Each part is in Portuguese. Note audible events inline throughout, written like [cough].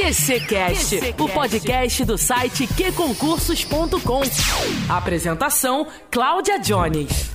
QCcast, o podcast do site qconcursos.com. Apresentação: Cláudia Jones.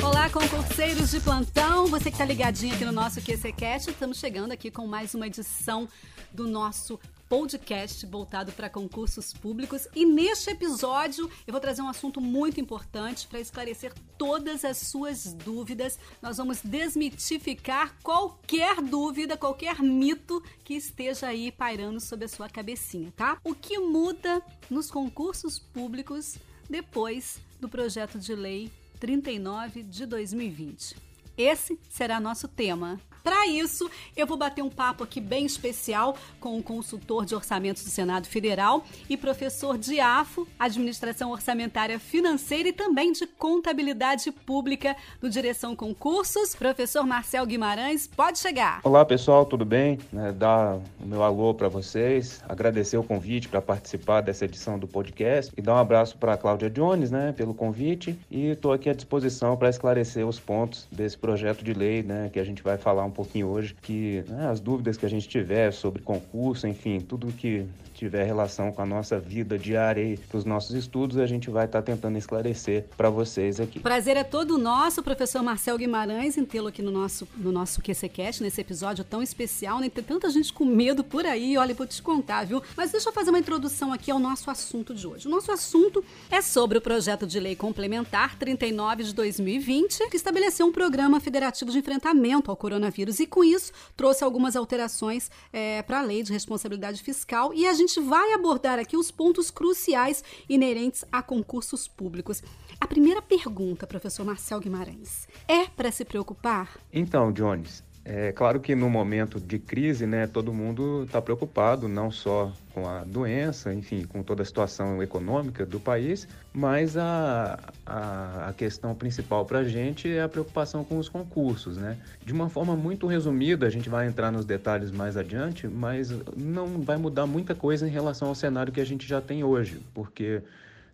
Olá, concurseiros de plantão, você que está ligadinho aqui no nosso QCcast, estamos chegando aqui com mais uma edição do nosso podcast voltado para concursos públicos. E neste episódio eu vou trazer um assunto muito importante para esclarecer todas as suas dúvidas. Nós vamos desmitificar qualquer dúvida, qualquer mito que esteja aí pairando sobre a sua cabecinha, tá? O que muda nos concursos públicos depois do projeto de lei 39 de 2020? Esse será nosso tema. Para isso, eu vou bater um papo aqui bem especial com o consultor de orçamentos do Senado Federal e professor de AFO, Administração Orçamentária Financeira e também de Contabilidade Pública do Direção Concursos, professor Marcel Guimarães. Pode chegar. Olá, pessoal, tudo bem? É, dar o meu alô para vocês, agradecer o convite para participar dessa edição do podcast e dar um abraço para a Cláudia Jones, né, pelo convite e estou aqui à disposição para esclarecer os pontos desse projeto de lei, né, que a gente vai falar um pouquinho hoje, que né, as dúvidas que a gente tiver sobre concurso, enfim, tudo que tiver relação com a nossa vida diária e para os nossos estudos, a gente vai estar tá tentando esclarecer para vocês aqui. Prazer é todo nosso, professor Marcel Guimarães, em tê-lo aqui no nosso, no nosso QCCast, nesse episódio tão especial, né? Tem tanta gente com medo por aí, olha, vou te contar, viu? Mas deixa eu fazer uma introdução aqui ao nosso assunto de hoje. O nosso assunto é sobre o projeto de lei complementar 39 de 2020, que estabeleceu um programa federativo de enfrentamento ao coronavírus e, com isso, trouxe algumas alterações é, para a lei de responsabilidade fiscal e a gente gente vai abordar aqui os pontos cruciais inerentes a concursos públicos. A primeira pergunta, professor Marcel Guimarães, é para se preocupar? Então, Jones, é claro que no momento de crise, né, todo mundo está preocupado, não só com a doença, enfim, com toda a situação econômica do país, mas a, a, a questão principal para a gente é a preocupação com os concursos, né? De uma forma muito resumida, a gente vai entrar nos detalhes mais adiante, mas não vai mudar muita coisa em relação ao cenário que a gente já tem hoje, porque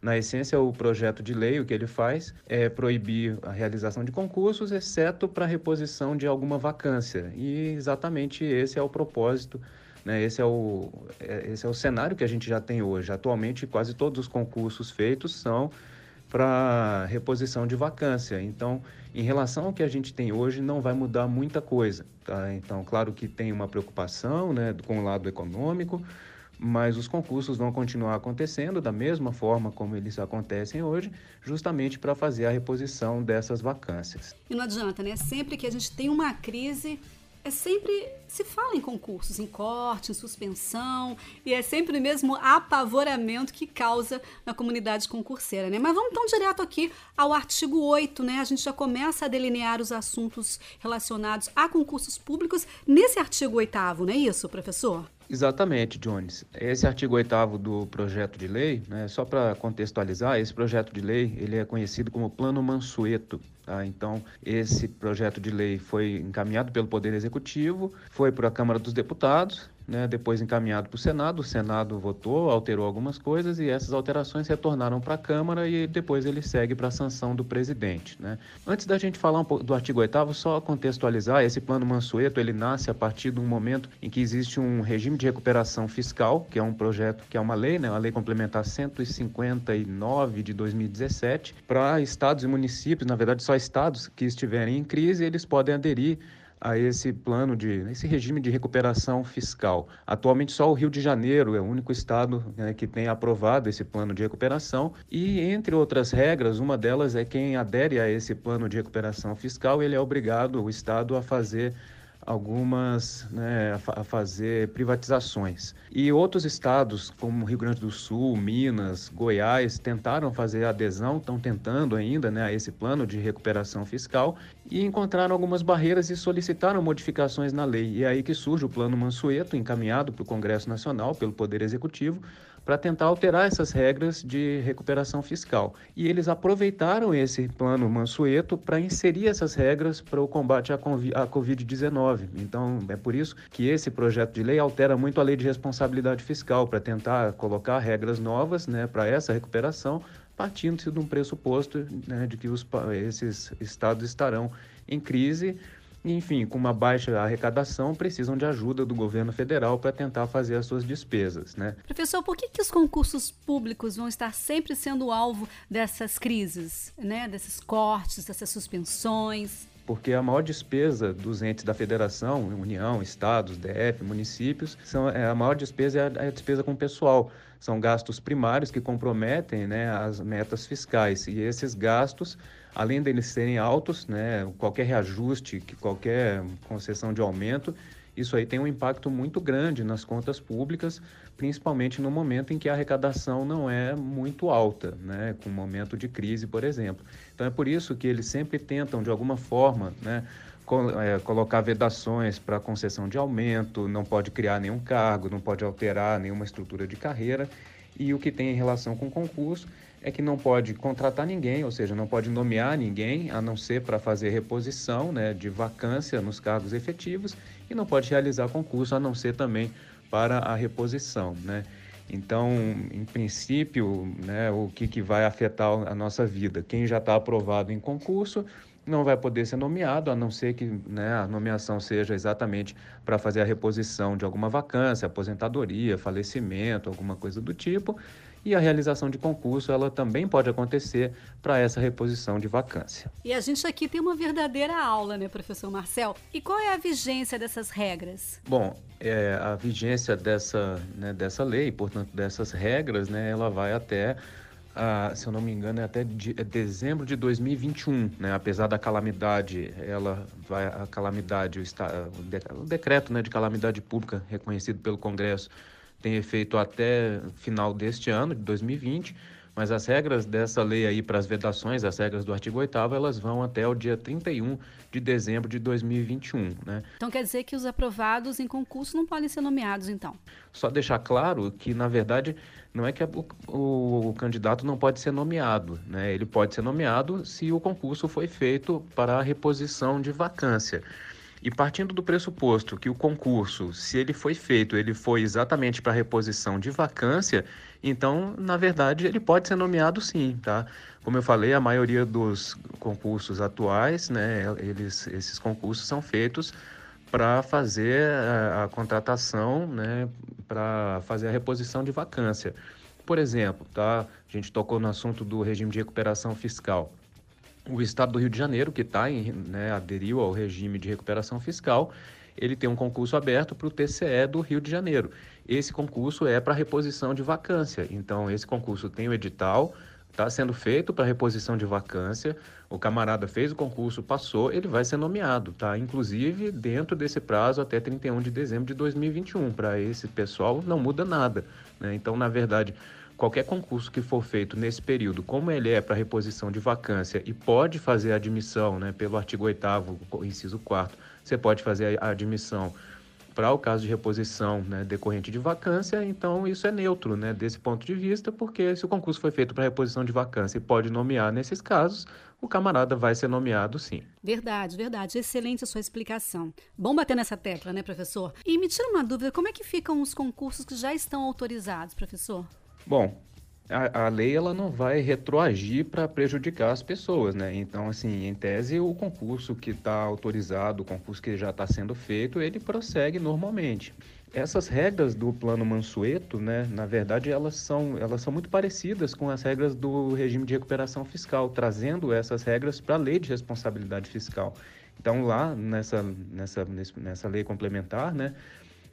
na essência, o projeto de lei, o que ele faz é proibir a realização de concursos, exceto para reposição de alguma vacância. E exatamente esse é o propósito né? Esse, é o, é, esse é o cenário que a gente já tem hoje. Atualmente, quase todos os concursos feitos são para reposição de vacância. Então, em relação ao que a gente tem hoje, não vai mudar muita coisa. Tá? Então, claro que tem uma preocupação né, com o lado econômico, mas os concursos vão continuar acontecendo da mesma forma como eles acontecem hoje, justamente para fazer a reposição dessas vacâncias. E não adianta, né? Sempre que a gente tem uma crise, é sempre se fala em concursos, em corte, em suspensão, e é sempre o mesmo apavoramento que causa na comunidade concurseira, né? Mas vamos então direto aqui ao artigo 8, né? A gente já começa a delinear os assuntos relacionados a concursos públicos nesse artigo 8 não é isso, professor? Exatamente, Jones. Esse artigo 8 do projeto de lei, né, só para contextualizar, esse projeto de lei ele é conhecido como Plano Mansueto. Tá? Então, esse projeto de lei foi encaminhado pelo Poder Executivo, foi para a Câmara dos Deputados, né, depois encaminhado para o Senado. O Senado votou, alterou algumas coisas e essas alterações retornaram para a Câmara e depois ele segue para a sanção do presidente. Né? Antes da gente falar um pouco do artigo 8 só contextualizar, esse plano Mansueto ele nasce a partir de um momento em que existe um regime de recuperação fiscal, que é um projeto, que é uma lei, né, a lei complementar 159 de 2017, para estados e municípios, na verdade só estados que estiverem em crise, eles podem aderir a esse plano de, esse regime de recuperação fiscal. Atualmente só o Rio de Janeiro é o único estado né, que tem aprovado esse plano de recuperação e entre outras regras, uma delas é quem adere a esse plano de recuperação fiscal, ele é obrigado o estado a fazer algumas, né, a fazer privatizações. E outros estados, como Rio Grande do Sul, Minas, Goiás, tentaram fazer adesão, estão tentando ainda né, a esse plano de recuperação fiscal e encontraram algumas barreiras e solicitaram modificações na lei. E é aí que surge o Plano Mansueto, encaminhado para o Congresso Nacional pelo Poder Executivo, para tentar alterar essas regras de recuperação fiscal. E eles aproveitaram esse plano Mansueto para inserir essas regras para o combate à Covid-19. Então, é por isso que esse projeto de lei altera muito a lei de responsabilidade fiscal, para tentar colocar regras novas né, para essa recuperação, partindo-se de um pressuposto né, de que os, esses estados estarão em crise enfim, com uma baixa arrecadação, precisam de ajuda do governo federal para tentar fazer as suas despesas. Né? Professor, por que, que os concursos públicos vão estar sempre sendo alvo dessas crises, né? desses cortes, dessas suspensões? porque a maior despesa dos entes da federação, União, Estados, DF, municípios, são, é, a maior despesa é a, é a despesa com o pessoal. São gastos primários que comprometem né, as metas fiscais. E esses gastos, além deles serem altos, né, qualquer reajuste, qualquer concessão de aumento, isso aí tem um impacto muito grande nas contas públicas, principalmente no momento em que a arrecadação não é muito alta, né, com um momento de crise, por exemplo. Então é por isso que eles sempre tentam, de alguma forma, né, é, colocar vedações para concessão de aumento, não pode criar nenhum cargo, não pode alterar nenhuma estrutura de carreira. E o que tem em relação com concurso é que não pode contratar ninguém, ou seja, não pode nomear ninguém, a não ser para fazer reposição né, de vacância nos cargos efetivos, e não pode realizar concurso, a não ser também para a reposição. Né? Então, em princípio, né, o que, que vai afetar a nossa vida? Quem já está aprovado em concurso não vai poder ser nomeado, a não ser que né, a nomeação seja exatamente para fazer a reposição de alguma vacância, aposentadoria, falecimento, alguma coisa do tipo. E a realização de concurso, ela também pode acontecer para essa reposição de vacância. E a gente aqui tem uma verdadeira aula, né, professor Marcel? E qual é a vigência dessas regras? Bom, é, a vigência dessa, né, dessa lei, portanto, dessas regras, né, ela vai até se eu não me engano, é até de, é dezembro de 2021, né? Apesar da calamidade, ela vai a calamidade, o, o decreto, né, de calamidade pública reconhecido pelo Congresso tem efeito até final deste ano, de 2020, mas as regras dessa lei aí para as vedações, as regras do artigo 8 elas vão até o dia 31 de dezembro de 2021, né? Então quer dizer que os aprovados em concurso não podem ser nomeados, então? Só deixar claro que, na verdade, não é que o, o, o, candidato não pode ser nomeado, né? Ele pode ser nomeado se o concurso foi feito para a reposição de vacância. E partindo do pressuposto que o concurso, se ele foi feito, ele foi exatamente para reposição de vacância, então, na verdade, ele pode ser nomeado sim, tá? Como eu falei, a maioria dos concursos atuais, né, eles, esses concursos são feitos para fazer a, a, contratação, né, para fazer a reposição de vacância. Por exemplo, tá? A gente tocou no assunto do regime de recuperação fiscal o Estado do Rio de Janeiro, que tá em, né, aderiu ao regime de recuperação fiscal, ele tem um concurso aberto para o TCE do Rio de Janeiro. Esse concurso é para reposição de vacância. Então, esse concurso tem o edital, está sendo feito para reposição de vacância. O camarada fez o concurso, passou, ele vai ser nomeado, tá? Inclusive dentro desse prazo até 31 de dezembro de 2021. Para esse pessoal não muda nada. Né? Então, na verdade, qualquer concurso que for feito nesse período, como ele é para reposição de vacância e pode fazer a admissão, né, pelo artigo 8 inciso 4 você pode fazer a admissão para o caso de reposição né, decorrente de vacância, então isso é neutro né, desse ponto de vista, porque se o concurso foi feito para reposição de vacância e pode nomear nesses casos, o camarada vai ser nomeado sim. Verdade, verdade. Excelente a sua explicação. Bom bater nessa tecla, né, professor? E me tira uma dúvida, como é que ficam os concursos que já estão autorizados, professor? Bom, a, a, lei ela não vai retroagir para prejudicar as pessoas, né? Então, assim, em tese, o concurso que está autorizado, o concurso que já está sendo feito, ele prossegue normalmente. Essas regras do plano Mansueto, né, na verdade, elas são, elas são muito parecidas com as regras do regime de recuperação fiscal, trazendo essas regras para a lei de responsabilidade fiscal. Então, lá nessa, nessa, nessa lei complementar, né,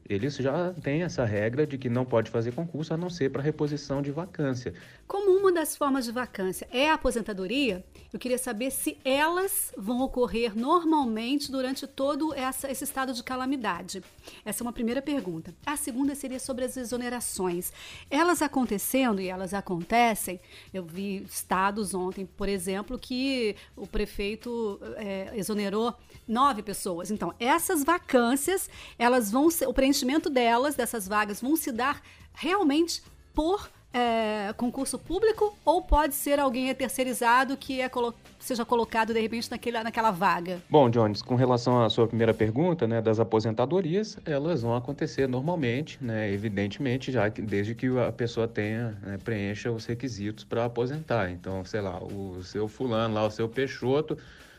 eles já têm essa regra de que não pode fazer concurso a não ser para reposição de vacância. Como uma das formas de vacância é a aposentadoria, eu queria saber se elas vão ocorrer normalmente durante todo essa, esse estado de calamidade. Essa é uma primeira pergunta. A segunda seria sobre as exonerações. Elas acontecendo e elas acontecem, eu vi estados ontem, por exemplo, que o prefeito é, exonerou nove pessoas. Então, essas vacâncias, elas vão ser, o preenchimento delas, dessas vagas, vão se dar realmente por é, concurso público ou pode ser alguém terceirizado que é colo seja colocado de repente naquele, naquela vaga? Bom, Jones, com relação à sua primeira pergunta, né, das aposentadorias, elas vão acontecer normalmente, né, evidentemente, já que, desde que a pessoa tenha, né, preencha os requisitos para aposentar. Então, sei lá, o seu fulano lá, o seu Peixoto,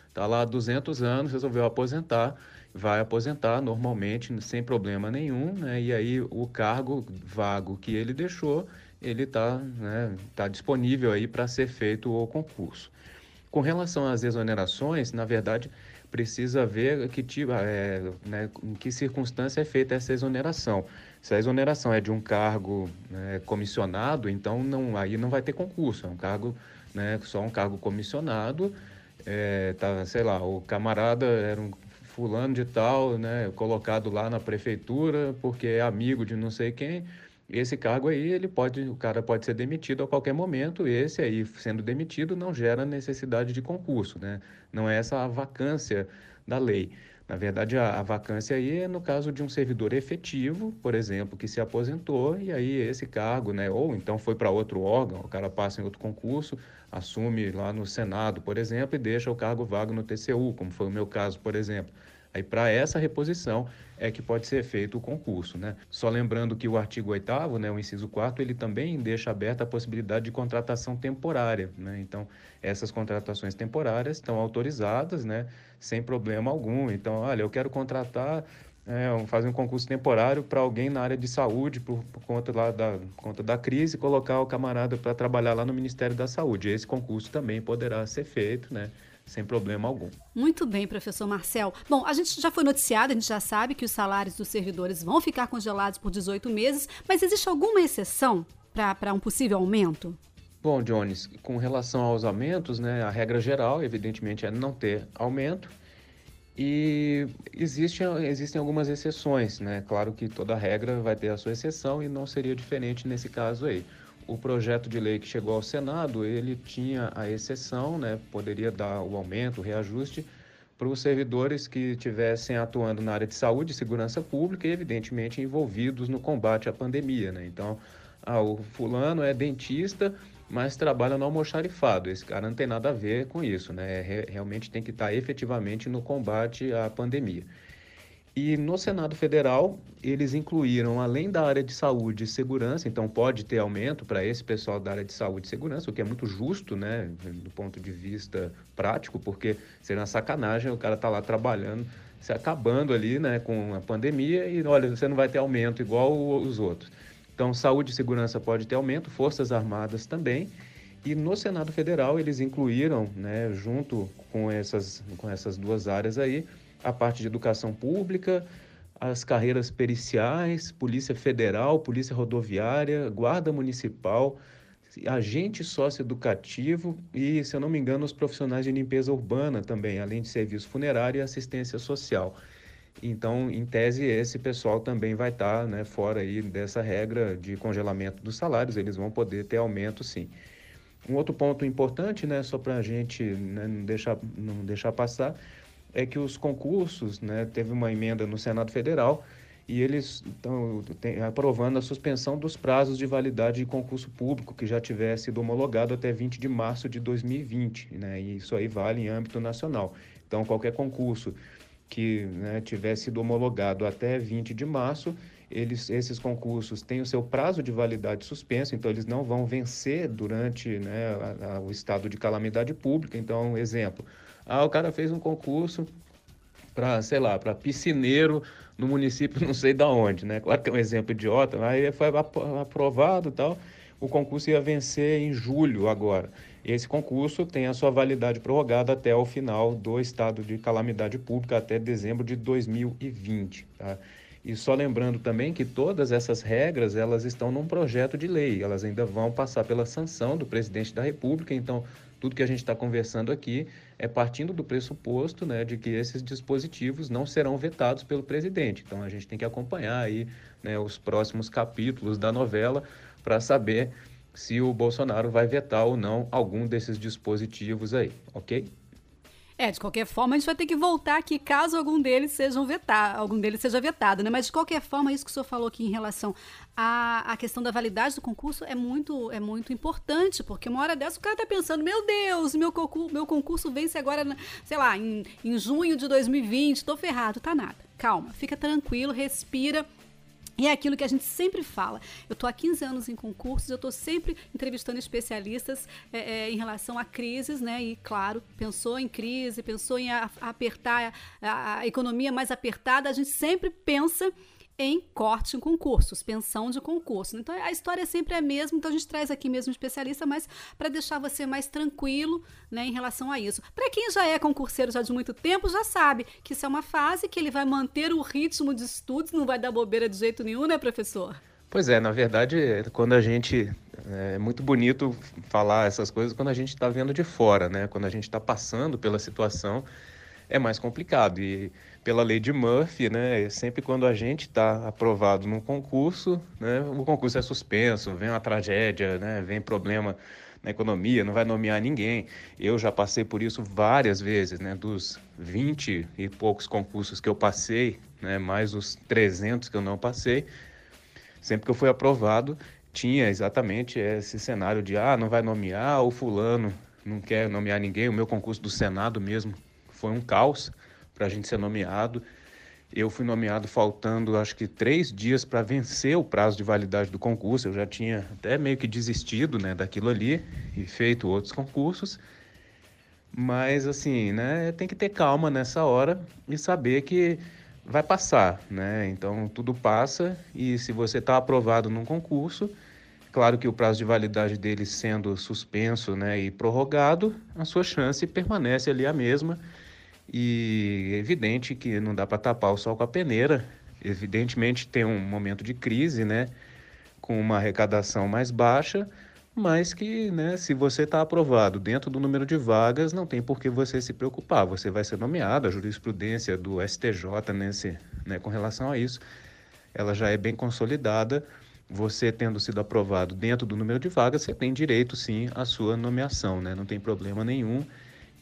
está lá há 200 anos, resolveu aposentar, vai aposentar normalmente, sem problema nenhum, né? e aí o cargo vago que ele deixou, ele está né, tá disponível aí para ser feito o concurso. Com relação às exonerações, na verdade, precisa ver que tipo, é, né, em que circunstância é feita essa exoneração. Se a exoneração é de um cargo né, comissionado, então não, aí não vai ter concurso, é um cargo, né, só um cargo comissionado, é, tá, sei lá, o camarada era um fulano de tal, né, colocado lá na prefeitura porque é amigo de não sei quem, esse cargo aí, ele pode, o cara pode ser demitido a qualquer momento. Esse aí, sendo demitido, não gera necessidade de concurso, né? Não é essa a vacância da lei. Na verdade, a, a, vacância aí é no caso de um servidor efetivo, por exemplo, que se aposentou e aí esse cargo, né, ou então foi para outro órgão, o cara passa em outro concurso, assume lá no Senado, por exemplo, e deixa o cargo vago no TCU, como foi o meu caso, por exemplo. Aí, para essa reposição, é que pode ser feito o concurso. Né? Só lembrando que o artigo 8 né, o inciso 4 ele também deixa aberta a possibilidade de contratação temporária. Né? Então, essas contratações temporárias estão autorizadas né, sem problema algum. Então, olha, eu quero contratar é, fazer um concurso temporário para alguém na área de saúde por, por, conta, lá da, por conta da crise, colocar o camarada para trabalhar lá no Ministério da Saúde. Esse concurso também poderá ser feito, né? Sem problema algum. Muito bem, professor Marcel. Bom, a gente já foi noticiado, a gente já sabe que os salários dos servidores vão ficar congelados por 18 meses, mas existe alguma exceção para um possível aumento? Bom, Jones, com relação aos aumentos, né, a regra geral, evidentemente, é não ter aumento. E existe, existem algumas exceções, né? Claro que toda regra vai ter a sua exceção e não seria diferente nesse caso aí o projeto de lei que chegou ao Senado, ele tinha a exceção, né, poderia dar o aumento, o reajuste para os servidores que estivessem atuando na área de saúde e segurança pública e, evidentemente, envolvidos no combate à pandemia. Né? Então, ah, o fulano é dentista, mas trabalha no almoxarifado. Esse cara não tem nada a ver com isso, né? É, realmente tem que estar efetivamente no combate à pandemia. E no Senado Federal, eles incluíram, além da área de saúde e segurança, então pode ter aumento para esse pessoal da área de saúde e segurança, o que é muito justo, né, do ponto de vista prático, porque seria uma sacanagem o cara tá lá trabalhando, se acabando ali, né, com a pandemia e olha, você não vai ter aumento igual os outros. Então, saúde e segurança pode ter aumento, Forças Armadas também. E no Senado Federal, eles incluíram, né, junto com essas, com essas duas áreas aí, a parte de educação pública, as carreiras periciais, Polícia Federal, Polícia Rodoviária, Guarda Municipal, agente socioeducativo e, se eu não me engano, os profissionais de limpeza urbana também, além de serviço funerário e assistência social. Então, em tese, esse pessoal também vai estar né, fora aí dessa regra de congelamento dos salários, eles vão poder ter aumento sim. Um outro ponto importante, né, só para a gente né, não, deixar, não deixar passar, é que os concursos, né, teve uma emenda no Senado Federal e eles estão aprovando a suspensão dos prazos de validade de concurso público que já tivesse sido homologado até 20 de março de 2020, né, e isso aí vale em âmbito nacional. Então, qualquer concurso que né, tivesse sido homologado até 20 de março, eles, esses concursos têm o seu prazo de validade suspenso, então eles não vão vencer durante né, a, a, o estado de calamidade pública. Então, exemplo, ah, o cara fez um concurso para, sei lá, para piscineiro no município [laughs] não sei da onde, né? Claro que é um exemplo idiota, aí foi aprovado e tal. O concurso ia vencer em julho agora. Esse concurso tem a sua validade prorrogada até o final do estado de calamidade pública, até dezembro de 2020. Tá? E só lembrando também que todas essas regras elas estão num projeto de lei, elas ainda vão passar pela sanção do presidente da República, então tudo que a gente está conversando aqui é partindo do pressuposto né, de que esses dispositivos não serão vetados pelo presidente. Então a gente tem que acompanhar aí né, os próximos capítulos da novela para saber se o Bolsonaro vai vetar ou não algum desses dispositivos aí, ok? É, de qualquer forma, a gente vai ter que voltar aqui caso algum deles sejam vetar, algum deles seja vetado, né? Mas de qualquer forma, isso que o senhor falou aqui em relação à, à questão da validade do concurso é muito, é muito importante, porque uma hora dessa o cara tá pensando, meu Deus, meu concurso, meu concurso vence agora, sei lá, em, em junho de 2020, tô ferrado, tá nada. Calma, fica tranquilo, respira E é aquilo que a gente sempre fala. Eu estou há 15 anos em concursos, eu estou sempre entrevistando especialistas é, é, em relação a crises, né? E, claro, pensou em crise, pensou em a, apertar a, a economia mais apertada, a gente sempre pensa em corte em concursos, pensão de concurso. Então a história sempre é a mesma, então a gente traz aqui mesmo um especialista, mas para deixar você mais tranquilo né, em relação a isso. Para quem já é concurseiro já de muito tempo, já sabe que isso é uma fase que ele vai manter o ritmo de estudos, não vai dar bobeira de jeito nenhum, né, professor? Pois é, na verdade, quando a gente. É muito bonito falar essas coisas quando a gente está vendo de fora, né? Quando a gente está passando pela situação, é mais complicado. E pela lei de Murphy, né, sempre quando a gente está aprovado num concurso, né, o concurso é suspenso, vem uma tragédia, né, vem problema na economia, não vai nomear ninguém. Eu já passei por isso várias vezes, né, dos 20 e poucos concursos que eu passei, né, mais os 300 que eu não passei, sempre que eu fui aprovado, tinha exatamente esse cenário de, ah, não vai nomear, o fulano não quer nomear ninguém, o meu concurso do Senado mesmo foi um caos, para a gente ser nomeado. Eu fui nomeado faltando, acho que, três dias para vencer o prazo de validade do concurso. Eu já tinha até meio que desistido né, daquilo ali e feito outros concursos. Mas, assim, né, tem que ter calma nessa hora e saber que vai passar, né? Então, tudo passa e se você está aprovado num concurso, claro que o prazo de validade dele sendo suspenso né, e prorrogado, a sua chance permanece ali a mesma e é evidente que não dá para tapar o sol com a peneira. Evidentemente tem um momento de crise, né? Com uma arrecadação mais baixa, mas que, né, se você está aprovado dentro do número de vagas, não tem por que você se preocupar. Você vai ser nomeado, a jurisprudência do STJ nesse, né, com relação a isso, ela já é bem consolidada. Você tendo sido aprovado dentro do número de vagas, você tem direito sim à sua nomeação, né? Não tem problema nenhum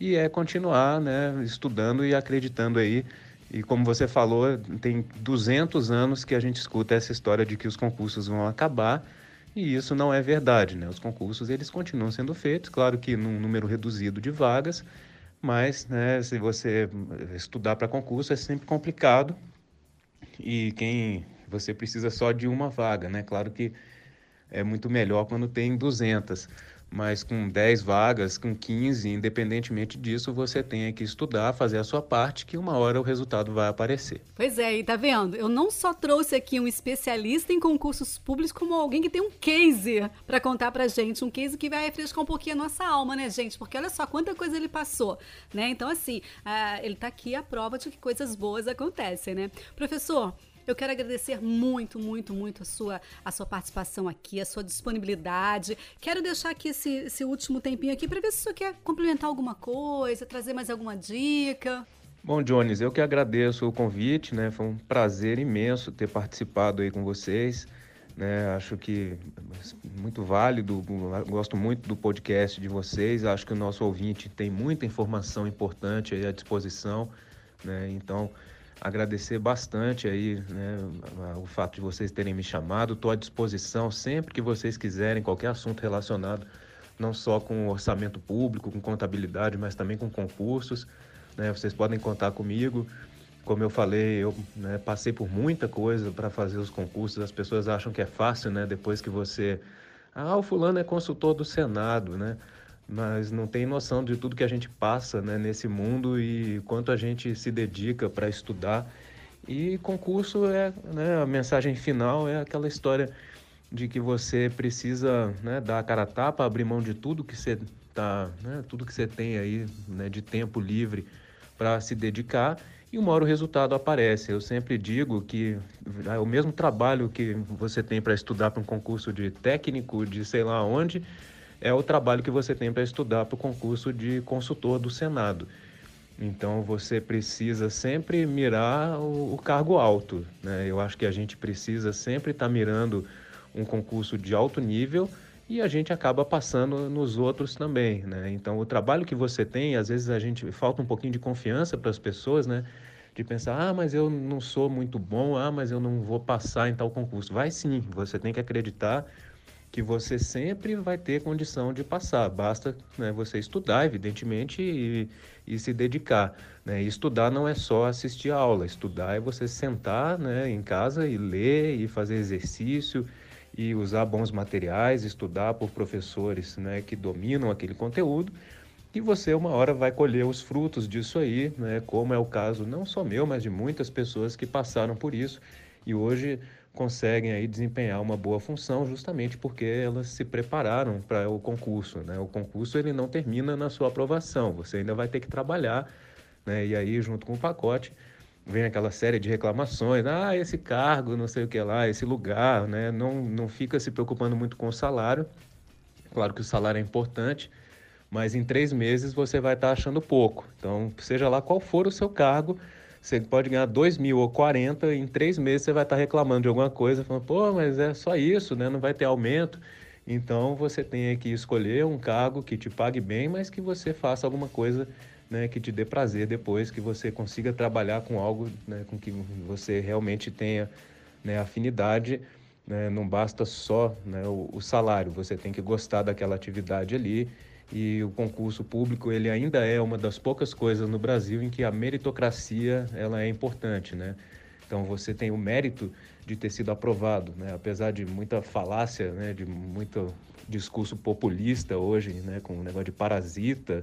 e é continuar né, estudando e acreditando aí. E como você falou, tem 200 anos que a gente escuta essa história de que os concursos vão acabar e isso não é verdade, né? Os concursos eles continuam sendo feitos, claro que num número reduzido de vagas, mas né, se você estudar para concurso é sempre complicado e quem você precisa só de uma vaga, né? Claro que é muito melhor quando tem 200 mas com 10 vagas, com 15, independentemente disso, você tem que estudar, fazer a sua parte, que uma hora o resultado vai aparecer. Pois é, e tá vendo? Eu não só trouxe aqui um especialista em concursos públicos, como alguém que tem um case para contar pra gente, um case que vai refrescar um pouquinho a nossa alma, né, gente? Porque olha só quanta coisa ele passou, né? Então, assim, uh, ele tá aqui a prova de que coisas boas acontecem, né? Professor, eu quero agradecer muito, muito, muito a sua, a sua participação aqui, a sua disponibilidade. Quero deixar aqui esse, esse último tempinho aqui para ver se senhor quer complementar alguma coisa, trazer mais alguma dica. Bom, Jones, eu que agradeço o convite, né? Foi um prazer imenso ter participado aí com vocês. Né? Acho que muito válido, gosto muito do podcast de vocês. Acho que o nosso ouvinte tem muita informação importante aí à disposição, né? Então, agradecer bastante aí né, o fato de vocês terem me chamado. Estou à disposição sempre que vocês quiserem, qualquer assunto relacionado não só com orçamento público, com contabilidade, mas também com concursos. Né, vocês podem contar comigo. Como eu falei, eu né, passei por muita coisa para fazer os concursos. As pessoas acham que é fácil, né? Depois que você. Ah, o fulano é consultor do Senado, né? Mas não tem noção de tudo que a gente passa né, nesse mundo e quanto a gente se dedica para estudar. E concurso é né, a mensagem final é aquela história de que você precisa né, dar a cara a tapa, abrir mão de tudo que você tá, né, tudo que você tem aí né, de tempo livre para se dedicar e uma hora o resultado aparece. Eu sempre digo que é o mesmo trabalho que você tem para estudar para um concurso de técnico, de sei lá onde, é o trabalho que você tem para estudar para o concurso de consultor do Senado. Então você precisa sempre mirar o, o cargo alto. Né? Eu acho que a gente precisa sempre estar tá mirando um concurso de alto nível e a gente acaba passando nos outros também. Né? Então o trabalho que você tem, às vezes a gente falta um pouquinho de confiança para as pessoas, né? De pensar, ah, mas eu não sou muito bom, ah, mas eu não vou passar em tal concurso. Vai sim, você tem que acreditar que você sempre vai ter condição de passar. Basta né, você estudar, evidentemente, e, e se dedicar. Né? E estudar não é só assistir a aula, estudar é você sentar né, em casa e ler e fazer exercício e usar bons materiais, estudar por professores né, que dominam aquele conteúdo. E você, uma hora, vai colher os frutos disso aí, né, como é o caso não só meu, mas de muitas pessoas que passaram por isso e hoje conseguem aí desempenhar uma boa função justamente porque elas se prepararam para o concurso. Né? O concurso ele não termina na sua aprovação, você ainda vai ter que trabalhar, né? e aí junto com o pacote vem aquela série de reclamações, ah, esse cargo, não sei o que lá, esse lugar, né? não, não fica se preocupando muito com o salário, claro que o salário é importante, mas em três meses você vai estar achando pouco, então seja lá qual for o seu cargo, você pode ganhar 2 mil ou 40, em três meses você vai estar reclamando de alguma coisa, falando, pô, mas é só isso, né? não vai ter aumento. Então você tem que escolher um cargo que te pague bem, mas que você faça alguma coisa né, que te dê prazer depois, que você consiga trabalhar com algo né, com que você realmente tenha né, afinidade. Né, não basta só né, o, o salário, você tem que gostar daquela atividade ali e o concurso público ele ainda é uma das poucas coisas no Brasil em que a meritocracia ela é importante, né? Então você tem o mérito de ter sido aprovado, né? Apesar de muita falácia, né? De muito discurso populista hoje, né? Com o negócio de parasita,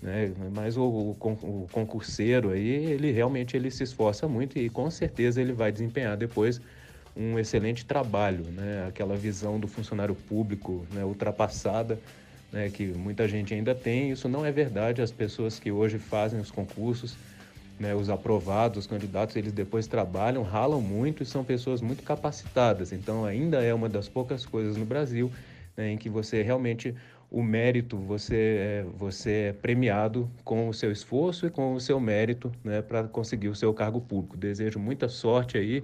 né? Mas o, o, concurseiro aí ele realmente ele se esforça muito e com certeza ele vai desempenhar depois um excelente trabalho, né? Aquela visão do funcionário público, né? Ultrapassada né, que muita gente ainda tem. Isso não é verdade. As pessoas que hoje fazem os concursos, né, os aprovados, os candidatos, eles depois trabalham, ralam muito e são pessoas muito capacitadas. Então, ainda é uma das poucas coisas no Brasil né, em que você realmente o mérito você é, você é premiado com o seu esforço e com o seu mérito né, para conseguir o seu cargo público. Desejo muita sorte aí,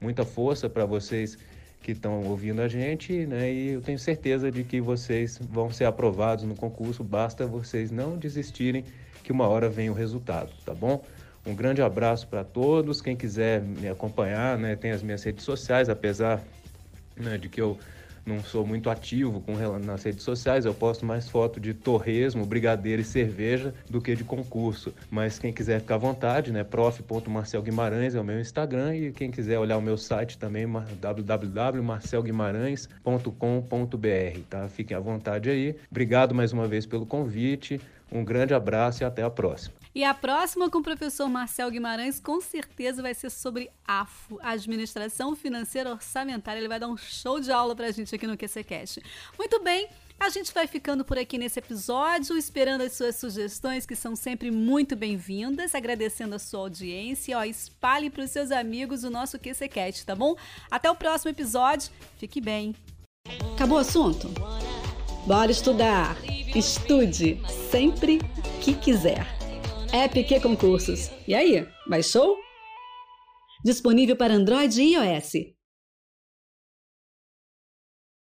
muita força para vocês que estão ouvindo a gente, né? E eu tenho certeza de que vocês vão ser aprovados no concurso, basta vocês não desistirem, que uma hora vem o resultado, tá bom? Um grande abraço para todos. Quem quiser me acompanhar, né, tem as minhas redes sociais, apesar né, de que eu não sou muito ativo com nas redes sociais, eu posto mais foto de torresmo, brigadeiro e cerveja do que de concurso. Mas quem quiser ficar à vontade, né, prof.marcel Guimarães é o meu Instagram e quem quiser olhar o meu site também, www.marcelguimarães.com.br, tá? Fiquem à vontade aí. Obrigado mais uma vez pelo convite. Um grande abraço e até a próxima. E a próxima com o professor Marcel Guimarães com certeza vai ser sobre AFO, Administração Financeira Orçamentária. Ele vai dar um show de aula pra gente aqui no QCCast. Muito bem, a gente vai ficando por aqui nesse episódio, esperando as suas sugestões, que são sempre muito bem-vindas, agradecendo a sua audiência. Ó, espalhe para os seus amigos o nosso QCCast, tá bom? Até o próximo episódio. Fique bem. Acabou o assunto? Bora estudar! Estude sempre que quiser. EPQ Concursos. E aí, baixou? Disponível para Android e iOS.